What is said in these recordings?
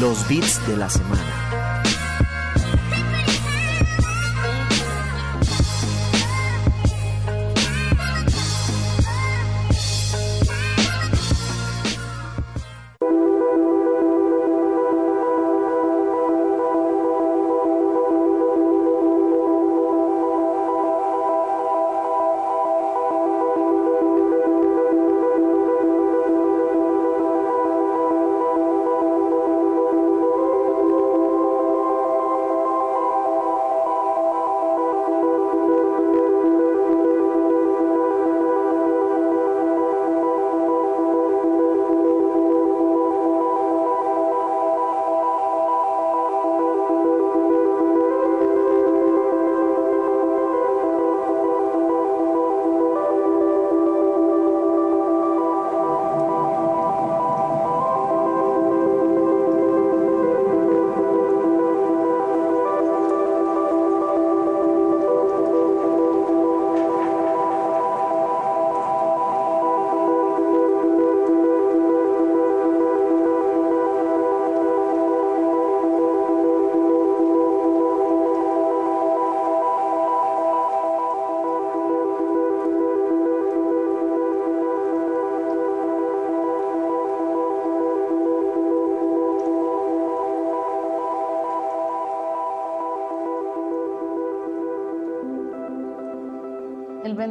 Los beats de la semana.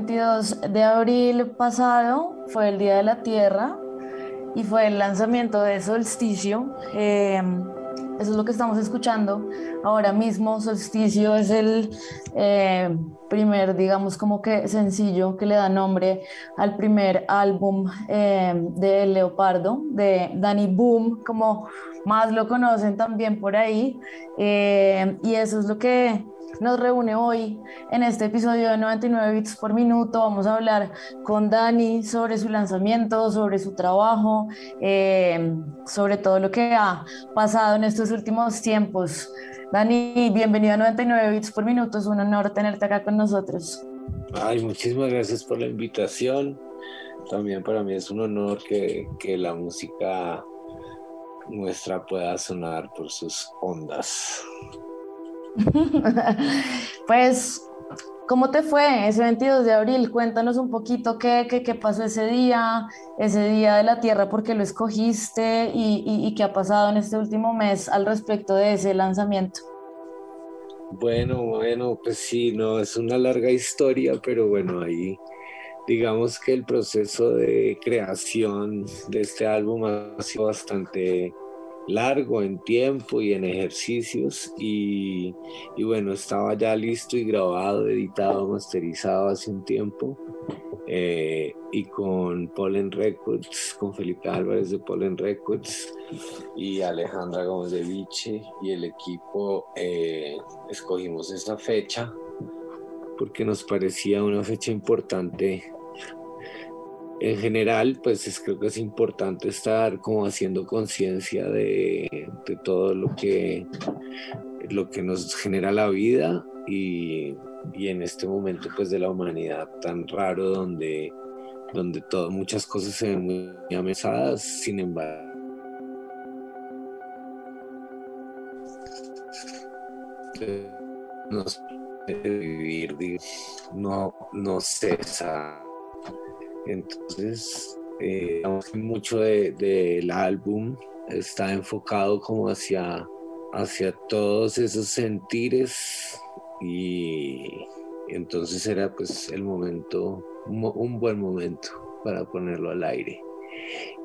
22 de abril pasado fue el Día de la Tierra y fue el lanzamiento de Solsticio. Eh, eso es lo que estamos escuchando ahora mismo. Solsticio es el eh, primer, digamos, como que sencillo que le da nombre al primer álbum eh, de Leopardo, de Danny Boom, como más lo conocen también por ahí. y eso es lo que nos reúne hoy en este episodio de 99 bits por minuto. Vamos a hablar con Dani sobre su lanzamiento, sobre su trabajo, eh, sobre todo lo que ha pasado en estos últimos tiempos. Dani, bienvenido a 99 bits por minuto. Es un honor tenerte acá con nosotros. Ay, muchísimas gracias por la invitación. También para mí es un honor que, que la música nuestra pueda sonar por sus ondas. pues, ¿cómo te fue ese 22 de abril? Cuéntanos un poquito qué, qué, qué pasó ese día, ese día de la Tierra, por qué lo escogiste y, y, y qué ha pasado en este último mes al respecto de ese lanzamiento. Bueno, bueno, pues sí, no, es una larga historia, pero bueno, ahí digamos que el proceso de creación de este álbum ha sido bastante largo en tiempo y en ejercicios y, y, bueno, estaba ya listo y grabado, editado, masterizado hace un tiempo eh, y con Pollen Records, con Felipe Álvarez de Pollen Records y Alejandra Gómez de Viche y el equipo eh, escogimos esta fecha porque nos parecía una fecha importante en general, pues es, creo que es importante estar como haciendo conciencia de, todo lo que, lo que nos genera la vida y, y, en este momento pues de la humanidad tan raro donde, donde todo, muchas cosas se ven muy amenazadas, sin embargo. No vivir, no, no cesa entonces, eh, mucho del de, álbum está enfocado como hacia, hacia todos esos sentires y entonces era pues el momento, un buen momento para ponerlo al aire.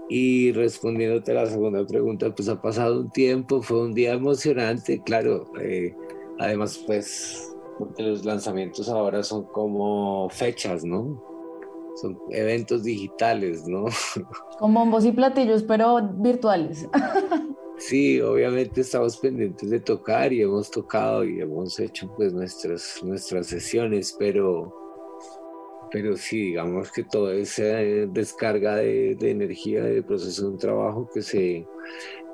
Y respondiéndote a la segunda pregunta, pues ha pasado un tiempo, fue un día emocionante, claro. Eh, además, pues, porque los lanzamientos ahora son como fechas, ¿no? Son eventos digitales, ¿no? Con bombos y platillos, pero virtuales. Sí, obviamente estamos pendientes de tocar y hemos tocado y hemos hecho pues nuestras, nuestras sesiones, pero, pero sí, digamos que toda esa descarga de, de energía, de proceso de un trabajo que se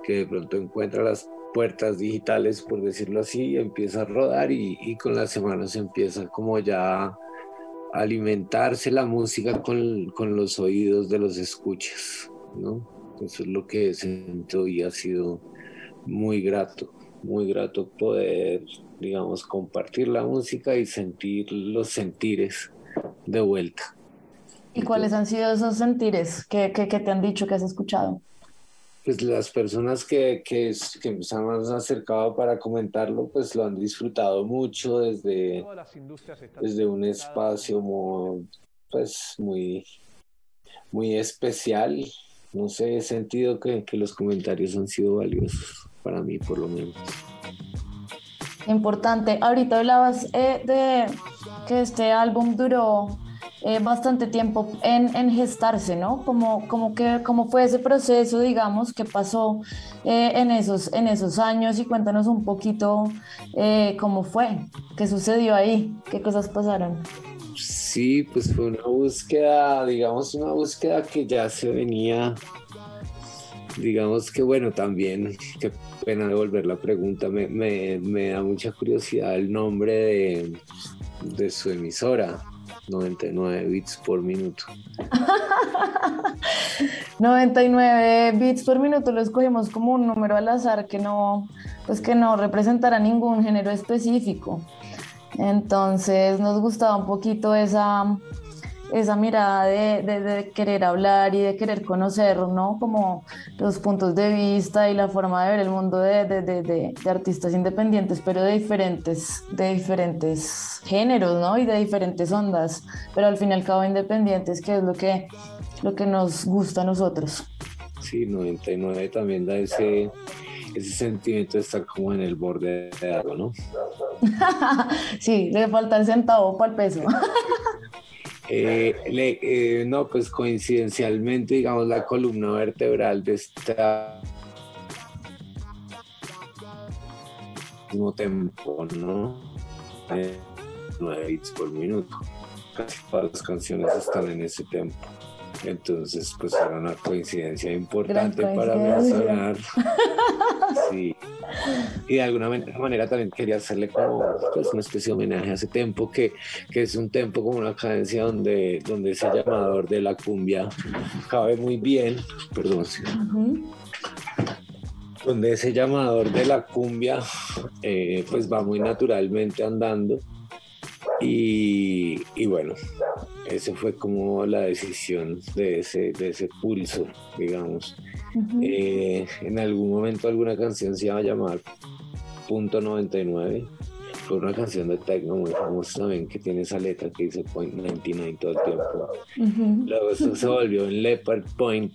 que de pronto encuentra las puertas digitales, por decirlo así, empieza a rodar y, y con las semanas empieza como ya alimentarse la música con, con los oídos de los escuchas, ¿no? Eso es lo que siento y ha sido muy grato, muy grato poder, digamos, compartir la música y sentir los sentires de vuelta. ¿Y cuáles han sido esos sentires que, que, que te han dicho que has escuchado? Pues las personas que, que, que se han acercado para comentarlo, pues lo han disfrutado mucho desde, desde un espacio muy, pues muy, muy especial no sé, he sentido que, que los comentarios han sido valiosos para mí, por lo menos. Importante. Ahorita hablabas eh, de que este álbum duró eh, bastante tiempo en, en, gestarse, ¿no? Como, como que, ¿Cómo fue ese proceso, digamos, que pasó eh, en, esos, en esos años? Y cuéntanos un poquito eh, cómo fue, qué sucedió ahí, qué cosas pasaron. Sí, pues fue una búsqueda, digamos, una búsqueda que ya se venía, digamos que bueno, también, qué pena devolver la pregunta, me, me, me da mucha curiosidad el nombre de, de su emisora. 99 bits por minuto. 99 bits por minuto lo escogimos como un número al azar que no, pues que no representará ningún género específico. Entonces nos gustaba un poquito esa, esa mirada de, de, de, querer hablar y de querer conocer, ¿no? Como los puntos de vista y la forma de ver el mundo de, de, artistas independientes, pero de diferentes, de diferentes géneros, ¿no? Y de diferentes ondas, pero al fin y al cabo independientes, que es lo que, lo que nos gusta a nosotros. Sí, 99 también da ese, ese sentimiento de estar como en el borde de algo, ¿no? sí, le falta el centavo para el peso. Eh, le, eh, no, pues coincidencialmente, digamos, la columna vertebral de esta mismo tempo, ¿no? Eh, 9 bits por minuto. Casi todas las canciones están en ese tempo. Entonces, pues era una coincidencia importante para mencionar. Sí. Y de alguna manera también quería hacerle como pues, una especie de homenaje a ese tempo, que, que es un tempo como una cadencia donde, donde ese llamador de la cumbia cabe muy bien. Perdón. Uh -huh. Donde ese llamador de la cumbia eh, pues va muy naturalmente andando. Y, y bueno, esa fue como la decisión de ese, de ese pulso, digamos. Uh -huh. eh, en algún momento alguna canción se iba a llamar Punto 99. Fue una canción de techno muy famosa también que tiene esa letra que dice Point 99 todo el tiempo. Uh -huh. Luego eso se volvió en Leopard Point.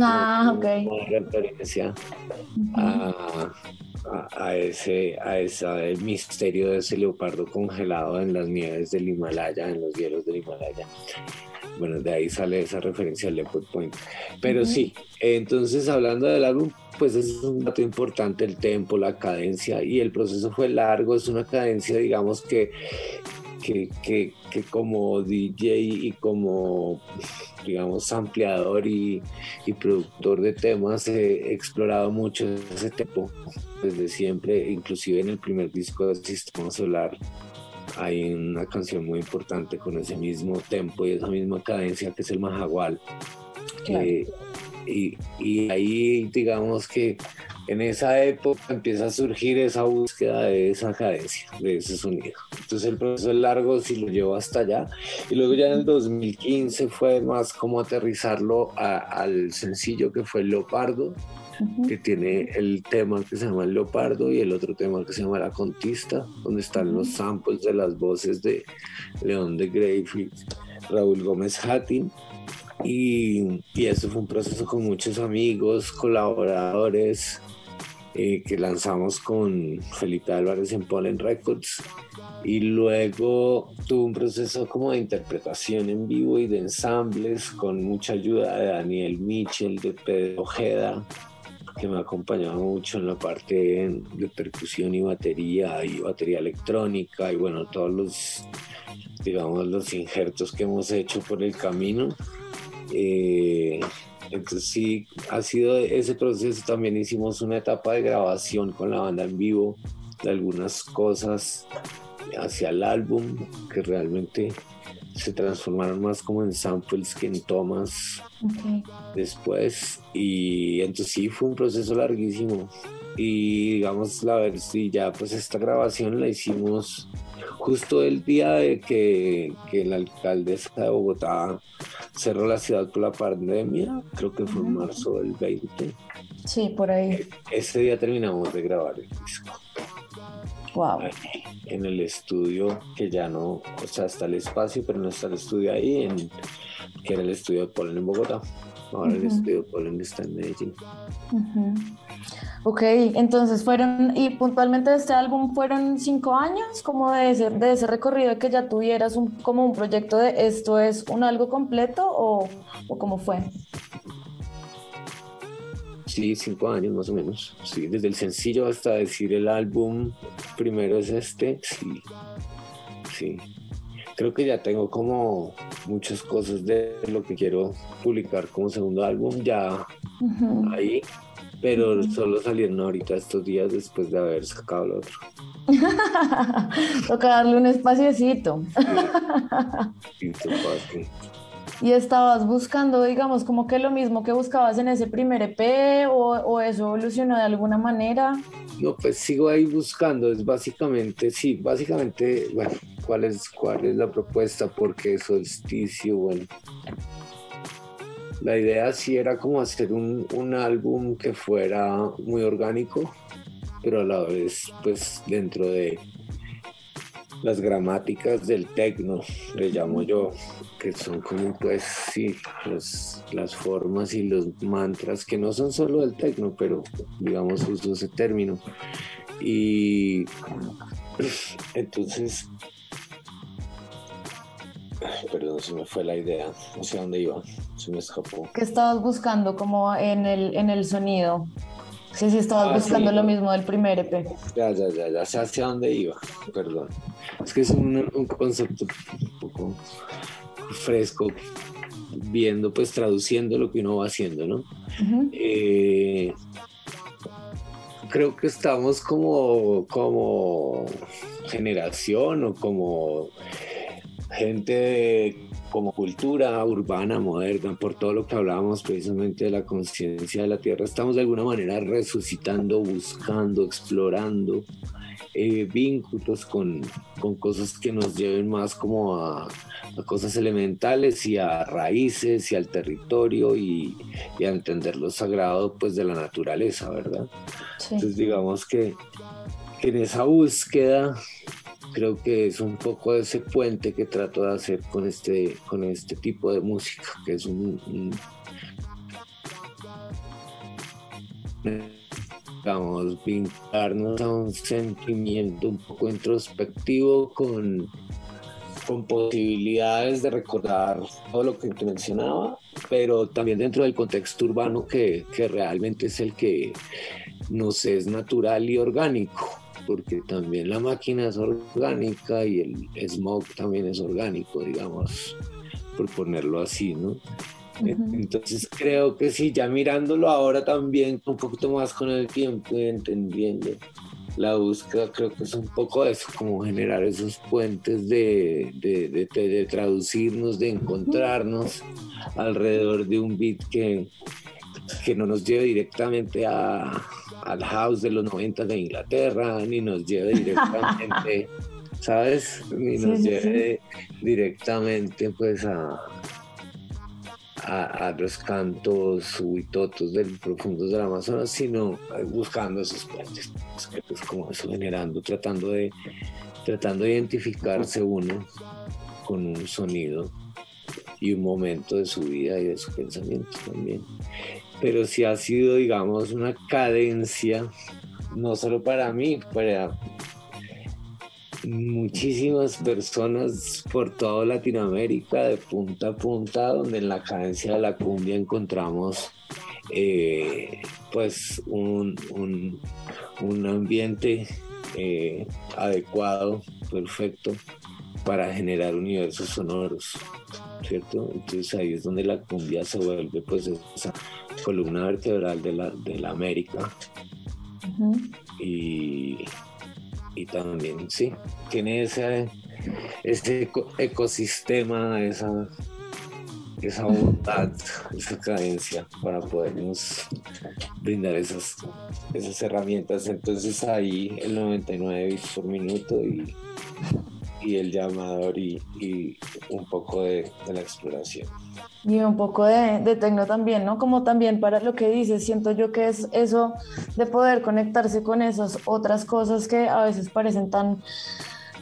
Ah, ok. Una referencia uh -huh. a, a, a, ese, a ese misterio de ese leopardo congelado en las nieves del Himalaya, en los hielos del Himalaya. Bueno, de ahí sale esa referencia al Leopard Point. Pero uh -huh. sí, entonces hablando del álbum, pues es un dato importante el tempo, la cadencia y el proceso fue largo, es una cadencia digamos que, que, que, que como DJ y como digamos ampliador y, y, productor de temas he explorado mucho ese tempo desde siempre, inclusive en el primer disco de Sistema Solar hay una canción muy importante con ese mismo tempo y esa misma cadencia que es el Majagual. Claro. Eh, y, y, ahí digamos que en esa época empieza a surgir esa búsqueda de esa cadencia, de ese sonido. Entonces el proceso es largo, si lo llevo hasta allá. Y luego ya en el 2015 fue más como aterrizarlo a, al sencillo que fue Leopardo, uh -huh. que tiene el tema que se llama El Leopardo y el otro tema que se llama La Contista, donde están los samples de las voces de León de Greyfield, Raúl Gómez Hattin y, y, eso fue un proceso con muchos amigos, colaboradores, eh, que lanzamos con Felipe Álvarez en Pollen Records. Y luego tuve un proceso como de interpretación en vivo y de ensambles con mucha ayuda de Daniel Mitchell, de Pedro Ojeda, que me ha acompañado mucho en la parte de percusión y batería y batería electrónica y bueno, todos los, digamos, los injertos que hemos hecho por el camino. Eh, entonces sí, ha sido ese proceso. También hicimos una etapa de grabación con la banda en vivo de algunas cosas hacia el álbum que realmente se transformaron más como en samples que en tomas después. Y entonces sí fue un proceso larguísimo. Y digamos la ver si ya pues esta grabación la hicimos justo el día de que, que el alcaldesa de Bogotá cerró la ciudad por la pandemia, creo que fue en marzo del 20. Sí, por ahí. Ese día terminamos de grabar el disco. Wow. En el estudio, que ya no, o sea, está el espacio, pero no está el estudio ahí, en, que era el estudio de Polen en Bogotá. Ahora el estudio de Polen está en Medellín. Ok, entonces fueron, y puntualmente de este álbum fueron cinco años, como de ese, de ese recorrido que ya tuvieras un, como un proyecto de esto es un algo completo o, o cómo fue? Sí, cinco años más o menos. Sí, desde el sencillo hasta decir el álbum, primero es este, sí. Sí. Creo que ya tengo como muchas cosas de lo que quiero publicar como segundo álbum ya ahí, pero solo salieron ahorita estos días después de haber sacado el otro. Toca darle un espaciecito. Sí, sí, ¿Y estabas buscando, digamos, como que lo mismo que buscabas en ese primer EP o, o, eso evolucionó de alguna manera? No, pues sigo ahí buscando, es básicamente, sí, básicamente, bueno, ¿cuál es, cuál es la propuesta? Porque solsticio, bueno. La idea sí era como hacer un, un álbum que fuera muy orgánico, pero a la vez, pues, dentro de las gramáticas del tecno, le llamo yo, que son como pues sí, los, las formas y los mantras que no son solo del tecno, pero digamos uso ese término. Y entonces, perdón, se me fue la idea, no sé a dónde iba, se me escapó. ¿Qué estabas buscando como en el, en el sonido? Sí, sí, estabas ah, buscando sí. lo mismo del primer EP. Ya, ya, ya, ya sé hacia dónde iba, perdón. Es que es un, un concepto un poco fresco, viendo, pues traduciendo lo que uno va haciendo, ¿no? Uh -huh. eh, creo que estamos como, como generación o como gente de, como cultura urbana, moderna, por todo lo que hablábamos precisamente de la conciencia de la tierra, estamos de alguna manera resucitando, buscando, explorando eh, vínculos con, con, cosas que nos lleven más como a, a, cosas elementales y a raíces y al territorio y, y, a entender lo sagrado pues de la naturaleza, ¿verdad? Sí. Entonces digamos que, que en esa búsqueda creo que es un poco ese puente que trato de hacer con este, con este tipo de música, que es un, un digamos, vincularnos a un sentimiento un poco introspectivo con, con posibilidades de recordar todo lo que te mencionaba, pero también dentro del contexto urbano que, que realmente es el que nos es natural y orgánico porque también la máquina es orgánica y el smog también es orgánico, digamos, por ponerlo así, ¿no? Entonces creo que sí, ya mirándolo ahora también un poquito más con el tiempo y entendiendo la búsqueda, creo que es un poco eso, como generar esos puentes de, de, de, de traducirnos, de encontrarnos alrededor de un beat que, que no nos lleve directamente a, al house de los 90 de Inglaterra, ni nos lleve directamente, ¿sabes? Ni nos sí, lleve sí. directamente pues a, a, a, los cantos huitotos del profundos del Amazonas, sino buscando esos puentes, pues, como eso generando, tratando de, tratando de identificarse uno con un sonido y un momento de su vida y de su pensamiento también. Pero sí ha sido, digamos, una cadencia, no solo para mí, para muchísimas personas por toda Latinoamérica, de punta a punta, donde en la cadencia de la cumbia encontramos eh, pues un, ambiente eh, adecuado, perfecto, para generar universos sonoros, ¿cierto? Entonces ahí es donde la cumbia se vuelve pues esa columna vertebral de la, de la América. y, y, también, sí, tiene ese, ese ecosistema, esa, esa voluntad, esa cadencia para podernos brindar esas, esas herramientas. Entonces ahí el 99 bits por minuto y, y el llamador y, y un poco de, de, la exploración. Y un poco de, de tecno también, ¿no? Como también para lo que dices, siento yo que es eso de poder conectarse con esas otras cosas que a veces parecen tan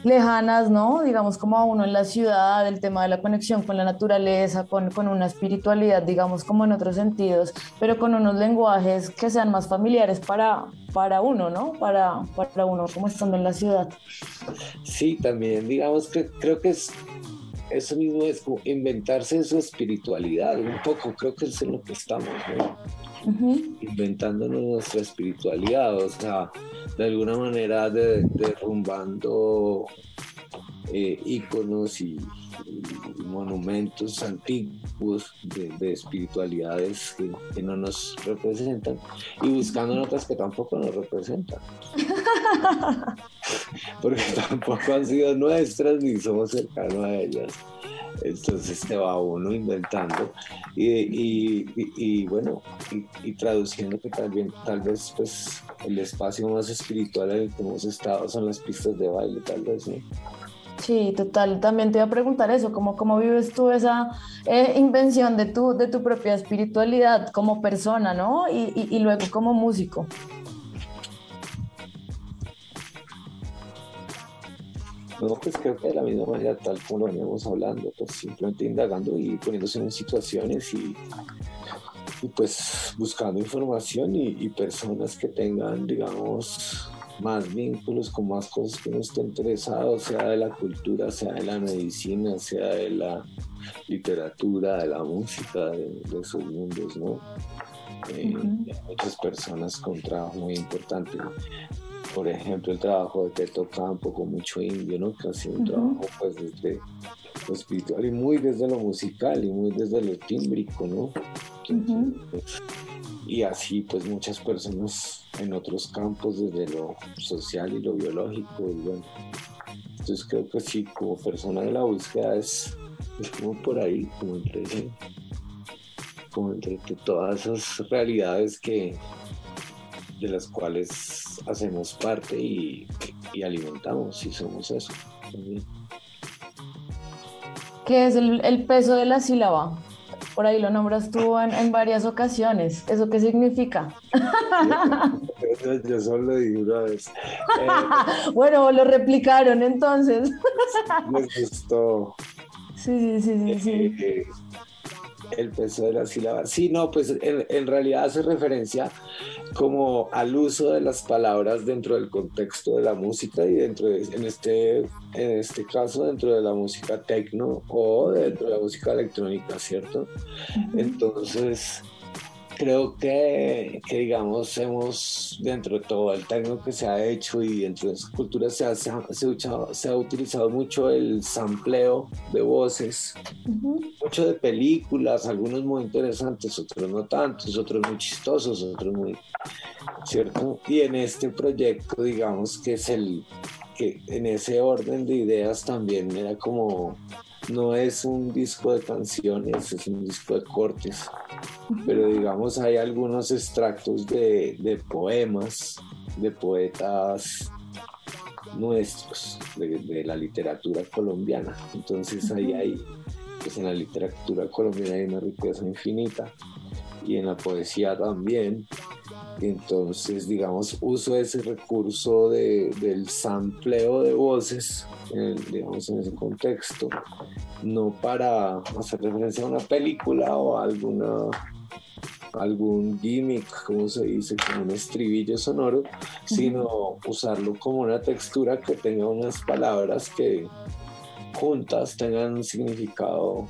lejanas, ¿no? Digamos como a uno en la ciudad, el tema de la conexión con la naturaleza, con, con, una espiritualidad, digamos como en otros sentidos, pero con unos lenguajes que sean más familiares para, para uno, ¿no? Para, para uno como estando en la ciudad. Sí, también digamos que creo que es eso mismo es inventarse su espiritualidad un poco, creo que es en lo que estamos, ¿no? inventándonos nuestra espiritualidad, o sea, de alguna manera derrumbando eh, íconos y, monumentos antiguos de, espiritualidades que, no nos representan y buscando otras que tampoco nos representan. Porque tampoco han sido nuestras ni somos cercanos a ellas. Entonces te va uno inventando y, bueno, y, traduciendo que también tal vez pues el espacio más espiritual en el que hemos estado son las pistas de baile, tal vez, ¿no? Sí, total. También te iba a preguntar eso, ¿cómo, cómo vives tú esa eh, invención de tu, de tu propia espiritualidad como persona, ¿no? Y, y luego como músico. No, pues creo que de la misma manera, tal como lo veníamos hablando, pues simplemente indagando y poniéndose en situaciones y, y pues buscando información y, personas que tengan, digamos, más vínculos con más cosas que nos estén interesados, sea de la cultura, sea de la medicina, sea de la literatura, de la música, de, esos mundos, ¿no? Eh, muchas personas con trabajo muy importante por ejemplo, el trabajo de Teto Campo con mucho indio, ¿no? Que ha sido un trabajo pues desde lo espiritual y muy desde lo musical y muy desde lo tímbrico, ¿no? Y así pues muchas personas en otros campos desde lo social y lo biológico y bueno. Entonces creo que sí, como persona de la búsqueda es, como por ahí, como entre, como entre todas esas realidades que, de las cuales hacemos parte y, alimentamos y somos eso. ¿Qué es el, peso de la sílaba? Por ahí lo nombras tú en, varias ocasiones. ¿Eso qué significa? Yo, solo digo una vez. bueno, lo replicaron entonces. Me gustó. Sí, sí, sí, sí. Eh, el peso de la sílaba. Sí, no, pues en, realidad hace referencia como al uso de las palabras dentro del contexto de la música y dentro de, en este, en este caso dentro de la música techno o dentro de la música electrónica, ¿cierto? Entonces, creo que, que, digamos, hemos, dentro de todo el tecno que se ha hecho y dentro de esa cultura se ha, se se ha, utilizado mucho el sampleo de voces, mucho de películas, algunos muy interesantes, otros no tantos, otros muy chistosos, otros muy, ¿cierto? Y en este proyecto, digamos, que es el, que en ese orden de ideas también era como no es un disco de canciones, es un disco de cortes, pero digamos hay algunos extractos de, poemas de poetas nuestros, de, la literatura colombiana. Entonces ahí hay, pues en la literatura colombiana hay una riqueza infinita y en la poesía también. Entonces, digamos, uso ese recurso de, del sampleo de voces, digamos, en ese contexto, no para hacer referencia a una película o a alguna algún gimmick, como se dice, como un estribillo sonoro, sino usarlo como una textura que tenga unas palabras que juntas tengan un significado,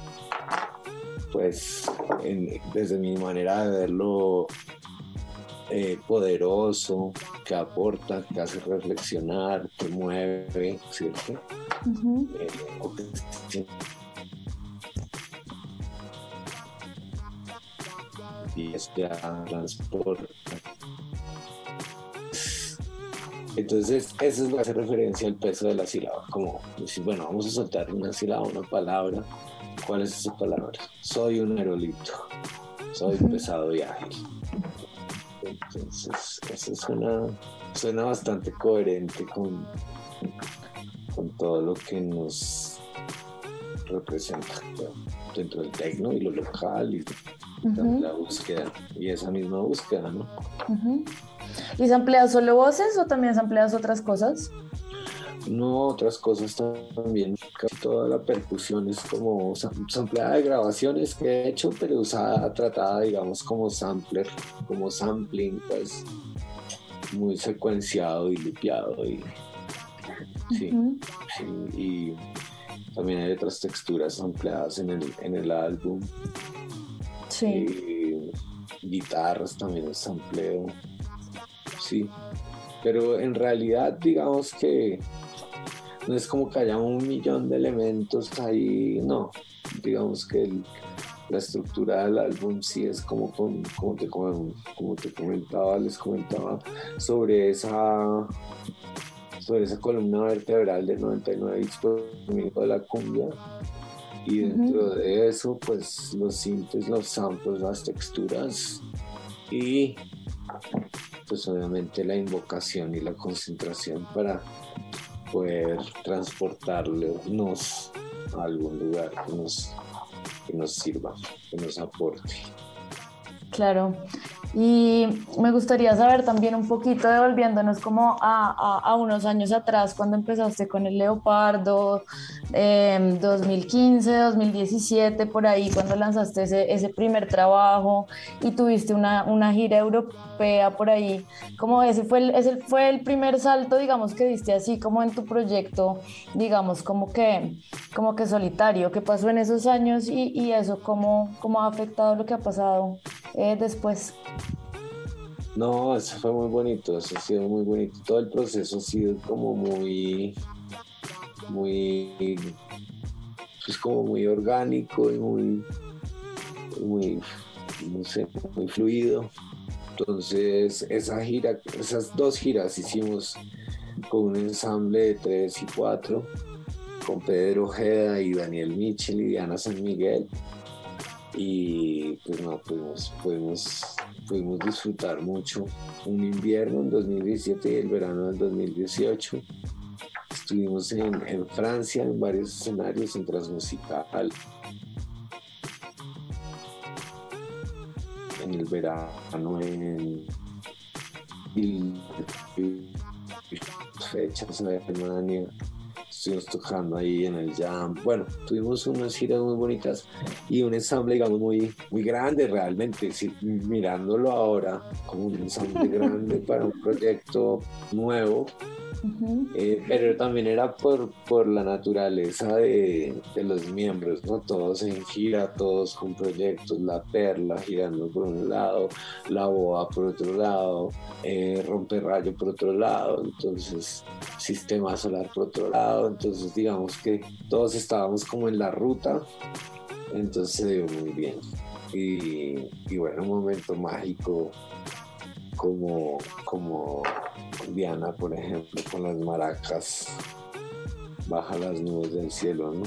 pues desde mi manera de verlo, eh, poderoso, que aporta, que hace reflexionar, que mueve, ¿cierto? y este transporte. Entonces, eso es lo que hace referencia al peso de la sílaba, como decir, bueno, vamos a soltar una sílaba, una palabra. ¿Cuál es esa palabra? Soy un aerolito, soy pesado y ágil. Entonces, eso suena, suena bastante coherente con, con todo lo que nos representa dentro del tecno y lo local y la búsqueda y esa misma búsqueda, ¿no? ¿Y se emplean solo voces o también se emplean otras cosas? No, otras cosas también. Casi toda la percusión es como sampleada de grabaciones que he hecho, pero usada, tratada, digamos, como sampler, como sampling, pues muy secuenciado y limpiado y sí, sí, y también hay otras texturas ampliadas en el, en el álbum Sí. guitarras también es sampleo. Sí. Pero en realidad, digamos que no es como que haya un millón de elementos ahí, no. Digamos que la estructura del álbum sí es como, como, te, como, te comentaba, les comentaba sobre esa sobre esa columna vertebral de 99 bits de la cumbia y dentro de eso pues los sintes, los samples, las texturas y pues obviamente la invocación y la concentración para poder transportarnos a algún lugar nos, que nos sirva, que nos aporte. Claro, y me gustaría saber también un poquito, devolviéndonos como a, a, unos años atrás, cuando empezaste con el Leopardo, 2015, em, 2017, por ahí, cuando lanzaste ese, ese primer trabajo y tuviste una, una, gira europea por ahí, como ese fue el, ese fue el primer salto, digamos, que diste así como en tu proyecto, digamos, como que, como que solitario, ¿qué pasó en esos años y, y eso cómo, cómo ha afectado lo que ha pasado eh, después? No, eso fue muy bonito, eso ha sido muy bonito. Todo el proceso ha sido como muy, muy, pues como muy orgánico y muy, muy, no sé, muy fluido. Entonces, esa gira, esas dos giras hicimos con un ensamble de tres y cuatro, con Pedro Ojeda y Daniel Michel y Diana San Miguel y pues no, pudimos, pudimos, disfrutar mucho un invierno en 2017 y el verano del 2018. Estuvimos en, Francia en varios escenarios en Transmusical. En el verano en, fechas en Alemania estuvimos tocando ahí en el Jam. Bueno, tuvimos unas giras muy bonitas y un ensamble, digamos, muy, muy grande realmente. mirándolo ahora como un ensamble grande para un proyecto nuevo, eh, pero también era por, por la naturaleza de, de, los miembros, ¿no? Todos en gira, todos con proyectos, La Perla girando por un lado, La Boa por otro lado, eh, Romper Rayo por otro lado, entonces Sistema Solar por otro lado, entonces digamos que todos estábamos como en la ruta, entonces se dio muy bien. Y, y bueno, un momento mágico como, como Diana, por ejemplo, con las maracas, baja las nubes del cielo, ¿no?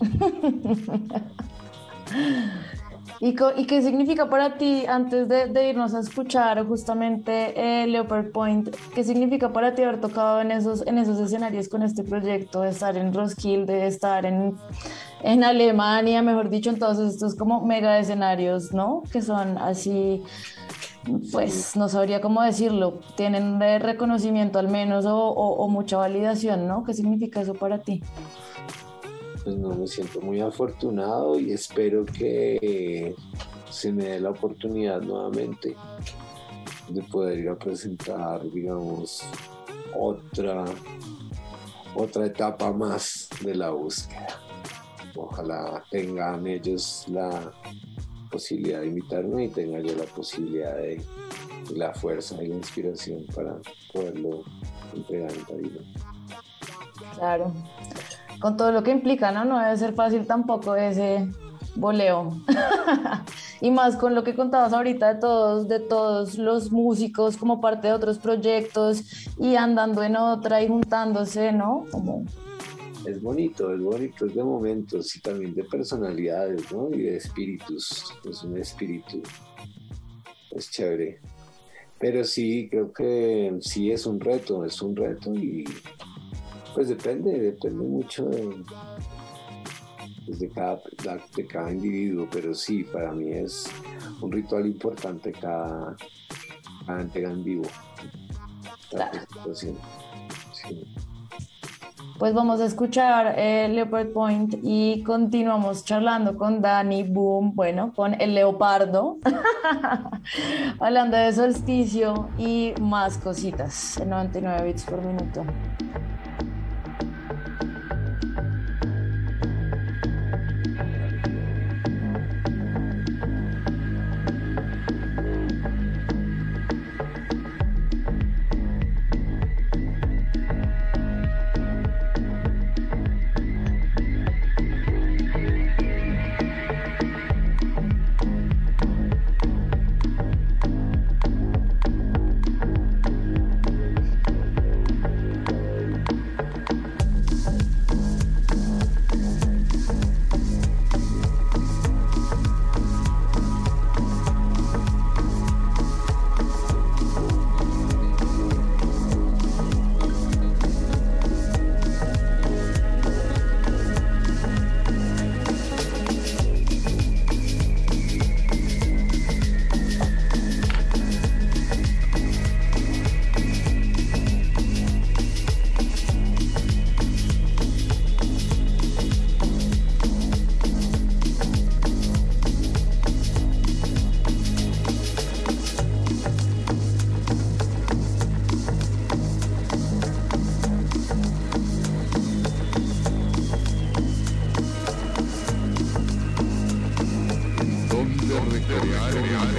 ¿Y, qué significa para ti, antes de, irnos a escuchar justamente eh, Leopard Point, qué significa para ti haber tocado en esos, en esos escenarios con este proyecto, de estar en Roskilde, de estar en, en Alemania, mejor dicho, en todos estos como mega escenarios, ¿no? Que son así pues no sabría cómo decirlo, tienen de reconocimiento al menos o, mucha validación, ¿no? ¿Qué significa eso para ti? Pues no, me siento muy afortunado y espero que, se me dé la oportunidad nuevamente de poder ir a presentar, digamos, otra, otra etapa más de la búsqueda. Ojalá tengan ellos la posibilidad de invitarme y tenga yo la posibilidad de la fuerza y la inspiración para poderlo entregar en tarima. Claro, con todo lo que implica, ¿no? No debe ser fácil tampoco ese voleo. y más con lo que contabas ahorita de todos, de todos los músicos como parte de otros proyectos y andando en otra y juntándose, ¿no? Como... Es bonito, es bonito, es de momentos y también de personalidades, ¿no? Y de espíritus, es un espíritu, es chévere. Pero sí, creo que sí es un reto, es un reto y pues depende, depende mucho de, pues, de, cada, de cada individuo, pero sí, para mí es un ritual importante cada, cada entrega en vivo. Pues vamos a escuchar eh, Leopard Point y continuamos charlando con Dani Boom, bueno, con el leopardo, hablando de solsticio y más cositas, en 99 bits por minuto. Imperial.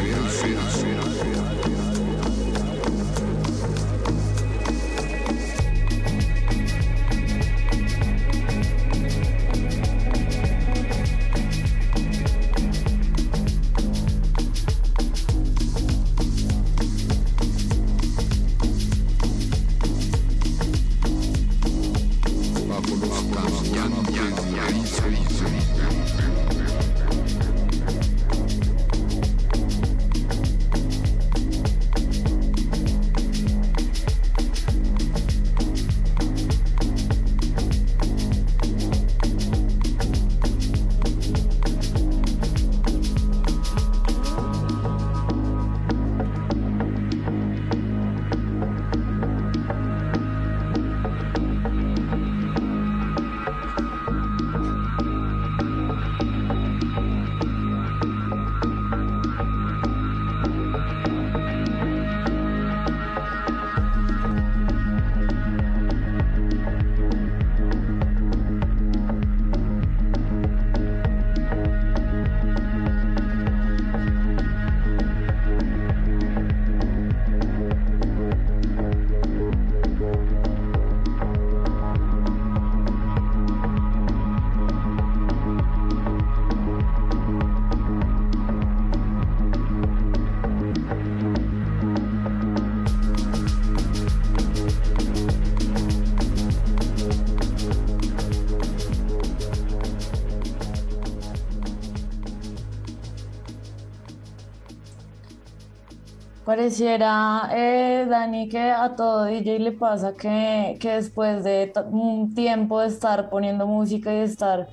Pareciera, eh, Dani, que a todo DJ le pasa que, que después de un tiempo de estar poniendo música y de estar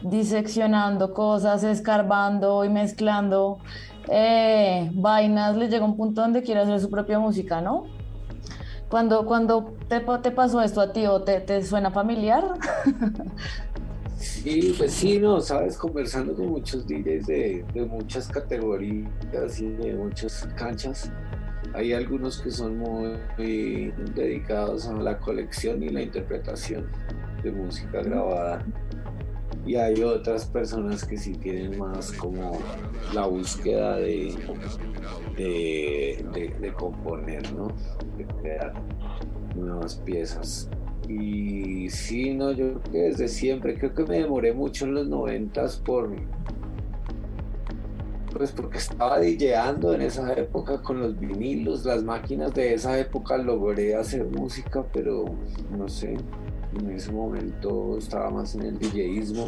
diseccionando cosas, escarbando y mezclando eh, vainas, le llega un punto donde quiere hacer su propia música, ¿no? Cuando, cuando te, pasó esto a ti o te, te suena familiar. Sí, pues sí, no, sabes, conversando con muchos DJs de, de muchas categorías y de muchas canchas, hay algunos que son muy, dedicados a la colección y la interpretación de música grabada. Y hay otras personas que sí tienen más como la búsqueda de, de, componer, ¿no? De crear nuevas piezas. Y sí, no, yo creo que desde siempre, creo que me demoré mucho en los noventas por, pues porque estaba DJando en esa época con los vinilos, las máquinas de esa época logré hacer música, pero no sé, en ese momento estaba más en el DJismo.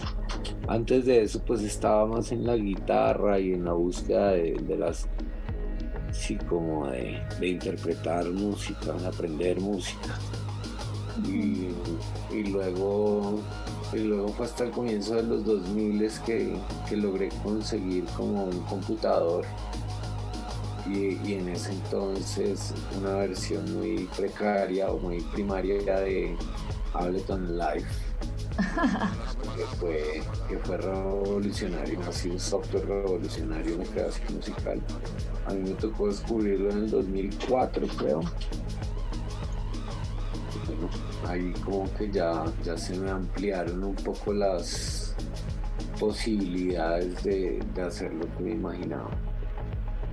Antes de eso pues estaba más en la guitarra y en la búsqueda de, las, sí, como de, de, interpretar música, de aprender música. Y, y luego y luego fue hasta el comienzo de los 2000 que, que logré conseguir como un computador y, y, en ese entonces una versión muy precaria o muy primaria de Ableton Live que fue, que fue revolucionario, ha sido un software revolucionario en la creación musical. A mí me tocó descubrirlo en el 2004 creo ahí como que ya, ya se me ampliaron un poco las posibilidades de, hacer lo que me imaginaba.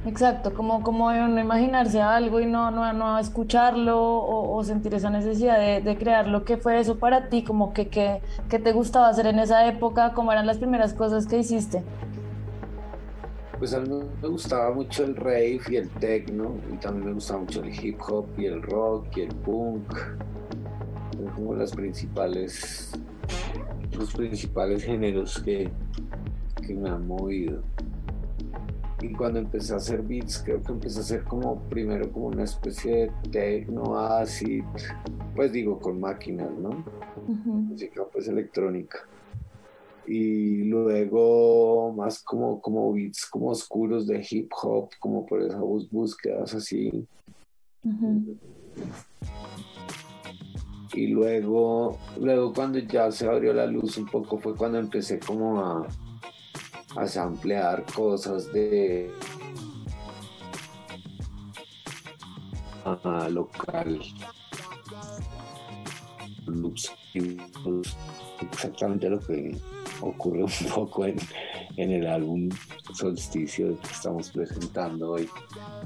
Exacto, como, como no imaginarse algo y no, no, no escucharlo o, sentir esa necesidad de, crear lo que fue eso para ti, como que, que, que, te gustaba hacer en esa época, cómo eran las primeras cosas que hiciste. Pues a mí me gustaba mucho el rave y el techno, y también me gustaba mucho el hip hop y el rock y el punk como las principales, los principales géneros que, que me han movido. Y cuando empecé a hacer beats, creo que empecé a hacer como primero como una especie de techno acid, pues digo con máquinas, ¿no? Música pues electrónica. Y luego más como, como beats como oscuros de hip hop, como por esas búsquedas así y luego, luego cuando ya se abrió la luz un poco fue cuando empecé como a, a samplear cosas de local. Loops exactamente lo que ocurre un poco en, en el álbum Solsticio que estamos presentando hoy.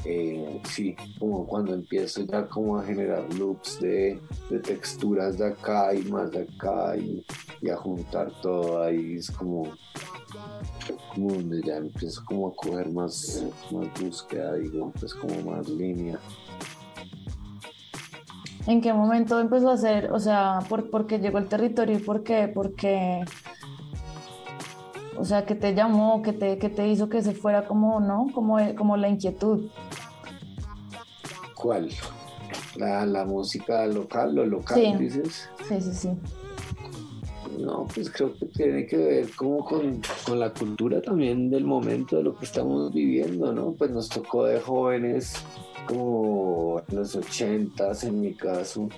Eh, sí, como cuando empiezo ya como a generar loops de, texturas de acá y más de acá y, a juntar todo ahí es como, como donde ya empiezo como a coger más, más búsqueda, digo, pues como más línea. ¿En qué momento empezó a hacer, o sea, por, qué llegó el territorio y por qué? Porque o sea, que te llamó, que te, que te hizo que se fuera como, ¿no? Como, como la inquietud. ¿Cuál? La, música local, lo local, dices. Sí, sí, sí. No, pues creo que tiene que ver como con, con, la cultura también del momento de lo que estamos viviendo, ¿no? Pues nos tocó de jóvenes como en los ochentas en mi caso,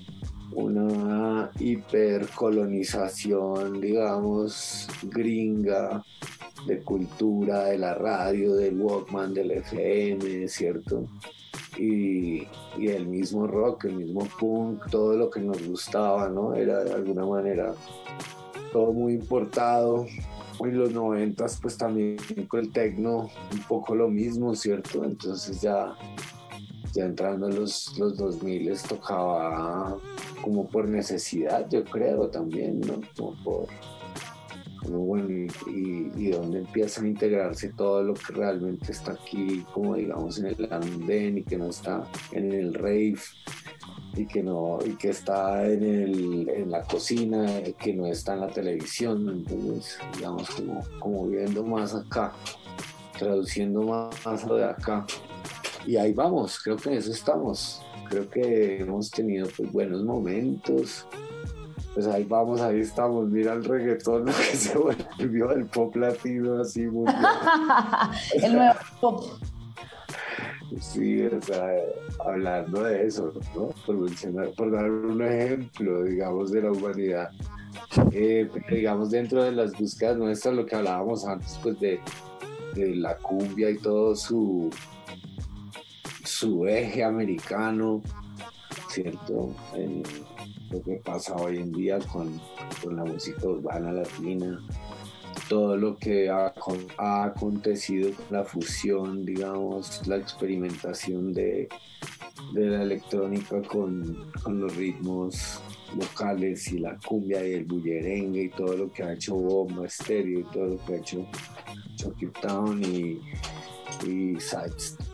una hipercolonización, digamos, gringa de cultura, de la radio, del Walkman, del FM, ¿cierto? Y, el mismo rock, el mismo punk, todo lo que nos gustaba, ¿no? Era de alguna manera todo muy importado. En los noventas, pues también con el techno, un poco lo mismo, ¿cierto? Entonces ya ya entrando en los, los 2000 tocaba como por necesidad, yo creo también, ¿no? Como por, bueno, y, y, donde empiezan a integrarse todo lo que realmente está aquí, como digamos en el andén y que no está en el rave y que no y que está en, el, en la cocina, que no está en la televisión, entonces digamos como, como viendo más acá, traduciendo más lo de acá y ahí vamos, creo que en eso estamos. Creo que hemos tenido pues, buenos momentos. Pues ahí vamos, ahí estamos. Mira el reggaetón lo que se volvió el pop latino así muy El nuevo pop. Sí, o sea, hablando de eso, ¿no? Por, dar un ejemplo, digamos, de la humanidad. Eh, digamos, dentro de las búsquedas nuestras, lo que hablábamos antes, pues de, la cumbia y todo su, su eje americano, ¿cierto? Eh, lo que pasa hoy en día con, con la música urbana latina, todo lo que ha, acontecido con la fusión, digamos, la experimentación de, la electrónica con, los ritmos locales y la cumbia y el bullerengue y todo lo que ha hecho Bomba Estéreo y todo lo que ha hecho Chucky Town y, y Sides.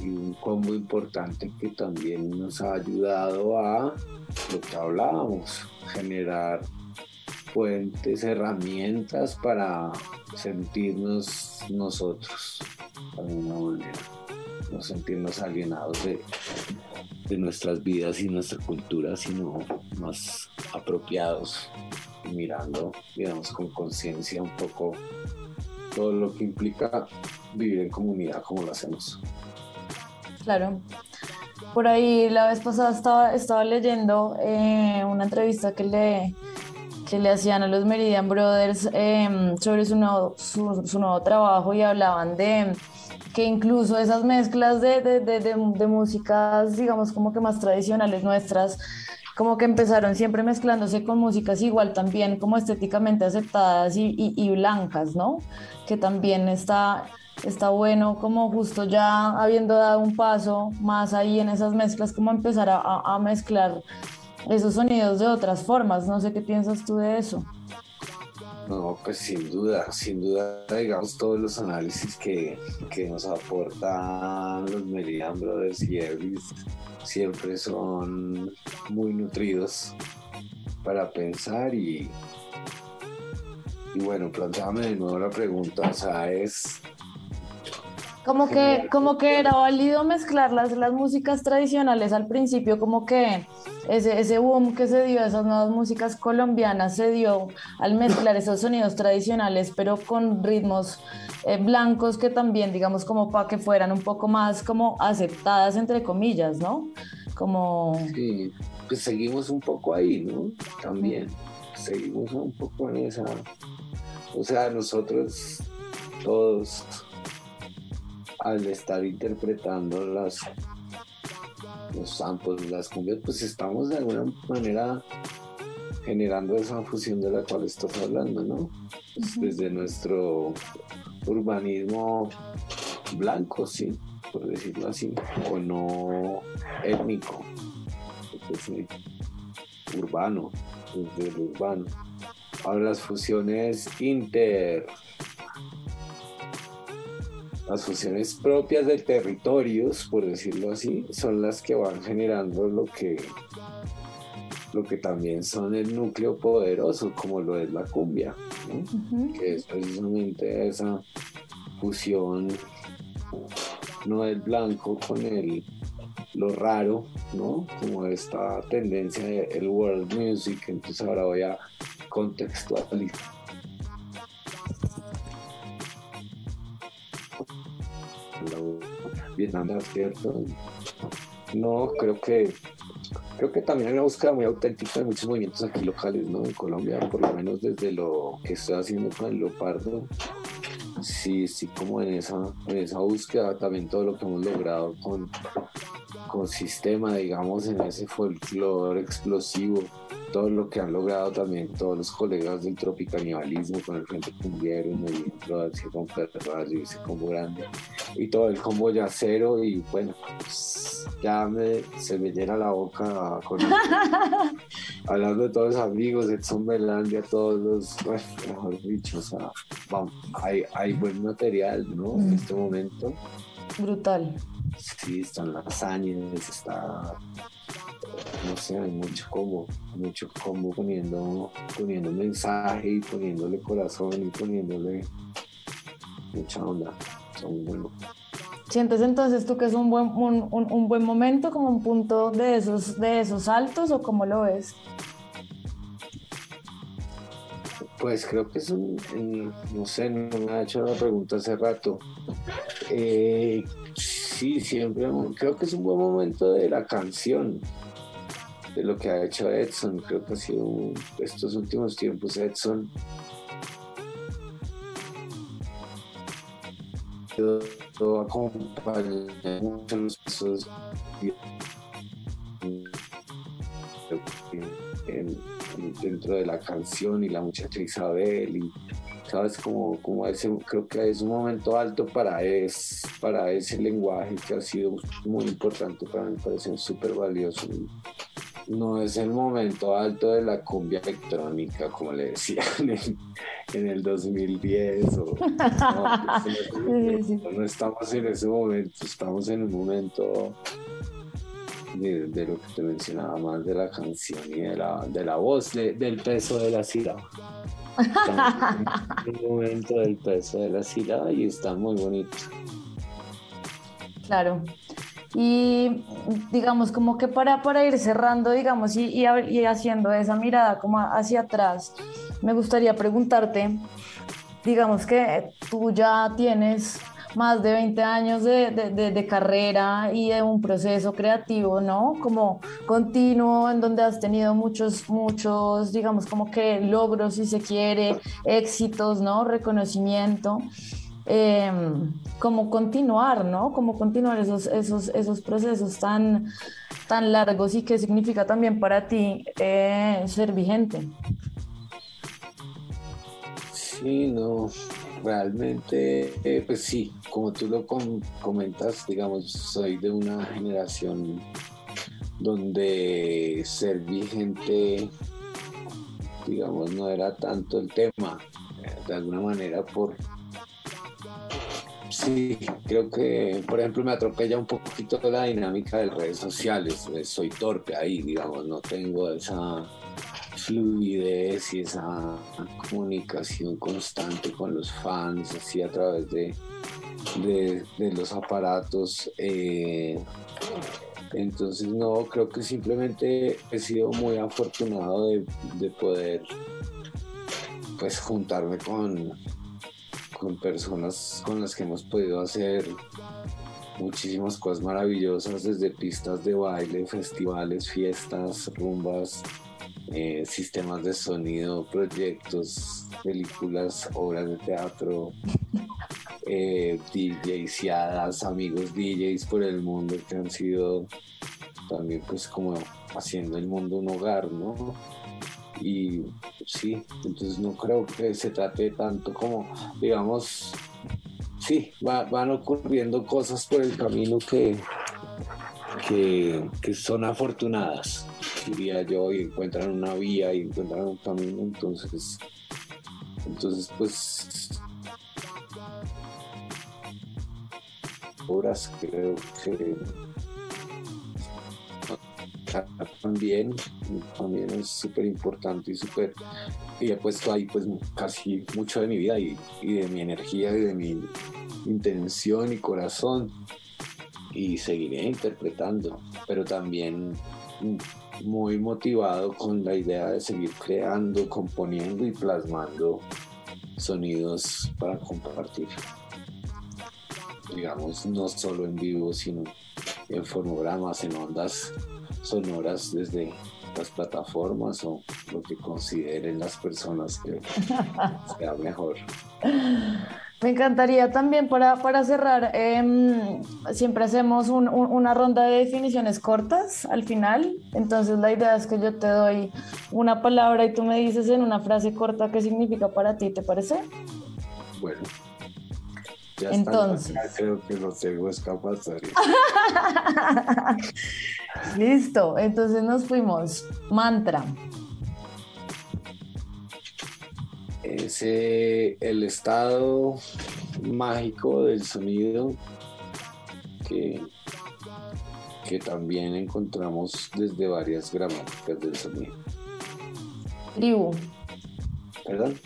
Y un combo importante que también nos ha ayudado a lo que hablábamos, generar fuentes, herramientas para sentirnos nosotros de alguna manera, no sentirnos alienados de, de nuestras vidas y nuestra cultura, sino más apropiados mirando, digamos, con conciencia un poco todo lo que implica vivir en comunidad como lo hacemos. Claro. Por ahí la vez pasada estaba, estaba leyendo eh, una entrevista que le, que le hacían a los Meridian Brothers em, sobre su nuevo, su, nuevo trabajo y hablaban de que incluso esas mezclas de, de, de, de, músicas, digamos, como que más tradicionales nuestras, como que empezaron siempre mezclándose con músicas igual también como estéticamente aceptadas y, blancas, ¿no? Que también está está bueno como justo ya habiendo dado un paso más ahí en esas mezclas, como empezar a, mezclar esos sonidos de otras formas. No sé qué piensas tú de eso. No, pues sin duda, sin duda, digamos, todos los análisis que, nos aportan los Meridian Brothers y Elvis siempre son muy nutridos para pensar y, y bueno, planteame de nuevo la pregunta, o sea, es como que, como que era válido mezclar las, las músicas tradicionales al principio, como que ese, ese boom que se dio a esas nuevas músicas colombianas se dio al mezclar esos sonidos tradicionales, pero con ritmos eh, blancos que también, digamos, como para que fueran un poco más como aceptadas, entre comillas, ¿no? Como... Sí, pues seguimos un poco ahí, ¿no? También, seguimos un poco en esa... O sea, nosotros todos al estar interpretando las los samples, las cumbias, pues estamos de alguna manera generando esa fusión de la cual estás hablando, ¿no? Pues desde nuestro urbanismo blanco, sí, por decirlo así, o no étnico, pues, urbano, desde el urbano. Ahora las fusiones inter las funciones propias de territorios, por decirlo así, son las que van generando lo que, lo que también son el núcleo poderoso, como lo es la cumbia, que es precisamente esa fusión, no del blanco con el lo raro, ¿no? Como esta tendencia del world music, entonces ahora voy a contextualizar Vietnam, ¿cierto? No, creo que creo que también hay una búsqueda muy auténtica de muchos movimientos aquí locales, ¿no? En Colombia, por lo menos desde lo que estoy haciendo con el Leopardo, sí, sí, como en esa, en esa búsqueda, también todo lo que hemos logrado con, con sistema, digamos, en ese folclore explosivo todo lo que han logrado también todos los colegas del tropicanibalismo con el Frente Cumbiero, el así con y ese combo grande, y todo el combo yacero, y bueno, pues ya me, se me llena la boca con hablando de todos los amigos, Edson Melandia, todos los, bueno, mejor dicho, o sea, hay, hay buen material, ¿no? En este momento. Brutal. Sí, están las años, está no sé, hay mucho como, mucho como poniendo, poniendo mensaje y poniéndole corazón y poniéndole mucha onda. Son buenos. ¿Sientes entonces tú que es un buen, un, un, buen momento, como un punto de esos, de esos saltos o cómo lo ves? Pues creo que es un, no sé, no me ha hecho la pregunta hace rato. Eh, sí, siempre, creo que es un buen momento de la canción, de lo que ha hecho Edson. Creo que ha sido estos últimos tiempos Edson. Acompaña muchos dentro de la canción y la muchacha Isabel y sabes como, como ese creo que es un momento alto para es para ese lenguaje que ha sido muy importante para mí me parece súper valioso no es el momento alto de la cumbia electrónica como le decían en, el 2010 o, no, no estamos en ese momento estamos en un momento de, lo que te mencionaba más de la canción y de la, de la voz, del peso de la sílaba. un momento del peso de la sílaba y está muy bonito. Claro. Y digamos, como que para, para ir cerrando, digamos, y, y haciendo esa mirada como hacia atrás, me gustaría preguntarte, digamos que tú ya tienes más de 20 años de, de, de, carrera y de un proceso creativo, ¿no? Como continuo, en donde has tenido muchos, muchos, digamos, como que logros, si se quiere, éxitos, ¿no? Reconocimiento. Eh, como continuar, ¿no? Como continuar esos, esos, esos procesos tan, tan largos y qué significa también para ti eh, ser vigente. Sí, no, realmente, eh, pues sí, como tú lo comentas, digamos, soy de una generación donde ser vigente, digamos, no era tanto el tema, eh, de alguna manera por... Sí, creo que, por ejemplo, me atropella un poquito la dinámica de redes sociales. Soy torpe ahí, digamos, no tengo esa fluidez y esa comunicación constante con los fans, así a través de, de, los aparatos. Eh, entonces no, creo que simplemente he sido muy afortunado de, poder pues juntarme con, con personas con las que hemos podido hacer muchísimas cosas maravillosas, desde pistas de baile, festivales, fiestas, rumbas, eh, sistemas de sonido, proyectos, películas, obras de teatro, eh, DJs, amigos DJs por el mundo que han sido también pues como haciendo el mundo un hogar, ¿no? Y sí, entonces no creo que se trate tanto como, digamos, sí, van ocurriendo cosas por el camino que, que, que son afortunadas diría yo, y encuentran una vía y encuentran un camino, entonces, entonces pues horas creo que también también es súper importante y súper y he puesto ahí pues casi mucho de mi vida y, y de mi energía y de mi intención y corazón y seguiré interpretando pero también muy motivado con la idea de seguir creando, componiendo y plasmando sonidos para compartir. Digamos, no solo en vivo, sino en fonogramas, en ondas sonoras desde las plataformas o lo que consideren las personas que sea mejor. Me encantaría también para, para cerrar, em, siempre hacemos una ronda de definiciones cortas al final, entonces la idea es que yo te doy una palabra y tú me dices en una frase corta qué significa para ti, ¿te parece? Bueno. Ya entonces. creo que lo tengo escapatoria. Listo, entonces nos fuimos. Mantra. es el estado mágico del sonido que, que también encontramos desde varias gramáticas del sonido. Tribu. ¿Perdón?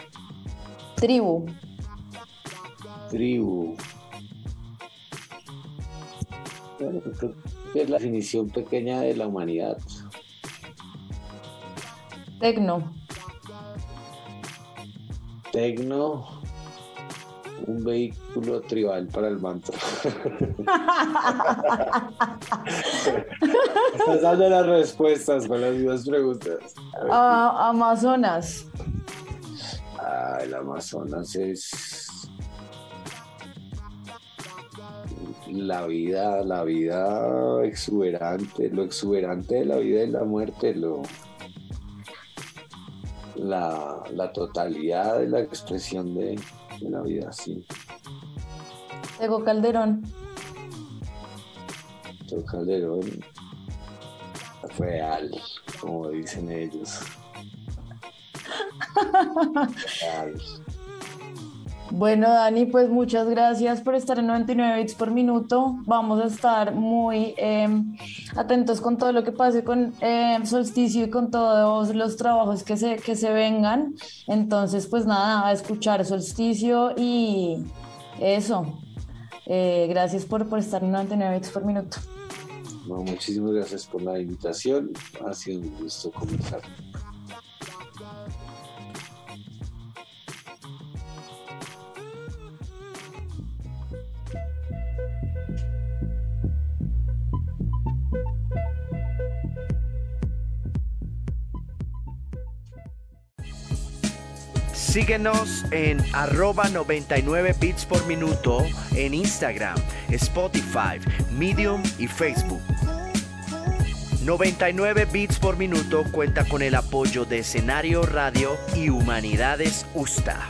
Tribu. Tribu. Bueno, creo que es la definición pequeña de la humanidad. Tecno. Tecno, un vehículo tribal para el manto. Estás dando las respuestas con las mismas preguntas. Ah, Amazonas. Ah, el Amazonas es la vida, la vida exuberante, lo exuberante de la vida y la muerte, lo la, la totalidad de la expresión de, de la vida, sí. Tego Calderón. Tego Calderón real, como dicen ellos. Real. Bueno, Dani, pues muchas gracias por estar en 99 bits por minuto. Vamos a estar muy eh, atentos con todo lo que pase con eh, Solsticio y con todos los trabajos que se, que se vengan. Entonces, pues nada, a escuchar Solsticio y eso. Eh, gracias por, por estar en 99 bits por minuto. No, muchísimas gracias por la invitación. Ha sido un gusto conversar. Síguenos en arroba 99 bits por minuto en Instagram, Spotify, Medium y Facebook. 99 bits por minuto cuenta con el apoyo de Escenario Radio y Humanidades USTA.